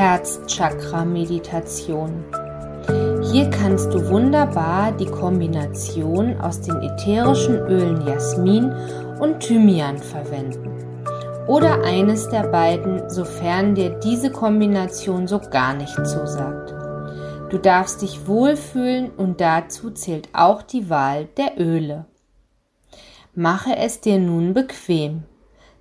Herzchakra-Meditation. Hier kannst du wunderbar die Kombination aus den ätherischen Ölen Jasmin und Thymian verwenden. Oder eines der beiden, sofern dir diese Kombination so gar nicht zusagt. Du darfst dich wohlfühlen und dazu zählt auch die Wahl der Öle. Mache es dir nun bequem.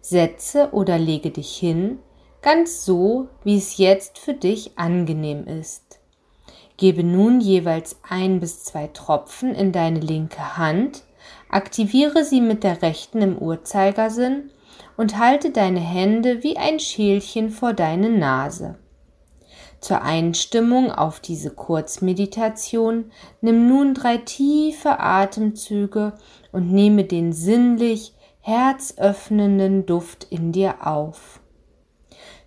Setze oder lege dich hin, ganz so, wie es jetzt für dich angenehm ist. Gebe nun jeweils ein bis zwei Tropfen in deine linke Hand, aktiviere sie mit der rechten im Uhrzeigersinn und halte deine Hände wie ein Schälchen vor deine Nase. Zur Einstimmung auf diese Kurzmeditation nimm nun drei tiefe Atemzüge und nehme den sinnlich herzöffnenden Duft in dir auf.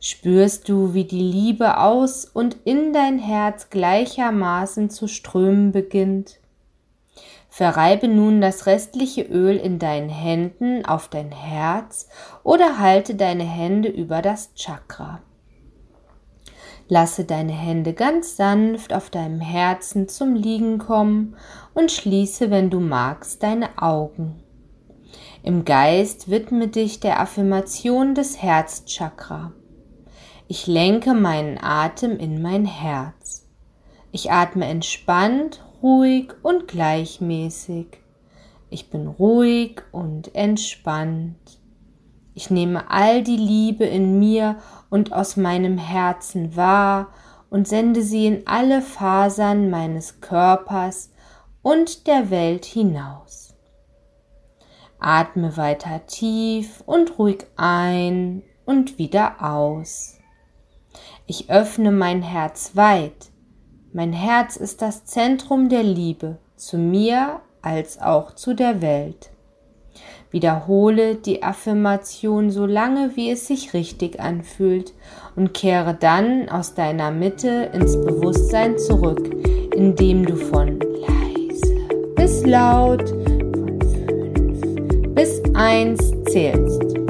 Spürst du, wie die Liebe aus und in dein Herz gleichermaßen zu strömen beginnt? Verreibe nun das restliche Öl in deinen Händen auf dein Herz oder halte deine Hände über das Chakra. Lasse deine Hände ganz sanft auf deinem Herzen zum Liegen kommen und schließe, wenn du magst, deine Augen. Im Geist widme dich der Affirmation des Herzchakra. Ich lenke meinen Atem in mein Herz. Ich atme entspannt, ruhig und gleichmäßig. Ich bin ruhig und entspannt. Ich nehme all die Liebe in mir und aus meinem Herzen wahr und sende sie in alle Fasern meines Körpers und der Welt hinaus. Atme weiter tief und ruhig ein und wieder aus. Ich öffne mein Herz weit. Mein Herz ist das Zentrum der Liebe zu mir als auch zu der Welt. Wiederhole die Affirmation so lange, wie es sich richtig anfühlt und kehre dann aus deiner Mitte ins Bewusstsein zurück, indem du von leise bis laut, von fünf bis eins zählst.